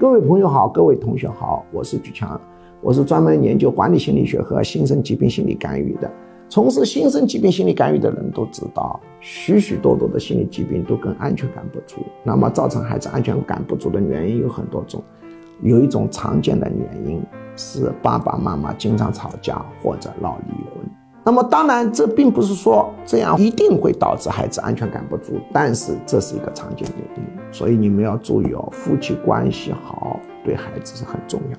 各位朋友好，各位同学好，我是举强，我是专门研究管理心理学和新生疾病心理干预的。从事新生疾病心理干预的人都知道，许许多多的心理疾病都跟安全感不足。那么，造成孩子安全感不足的原因有很多种，有一种常见的原因是爸爸妈妈经常吵架或者闹离婚。那么，当然这并不是说这样一定会导致孩子安全感不足，但是这是一个常见原因。所以你们要注意哦，夫妻关系好对孩子是很重要。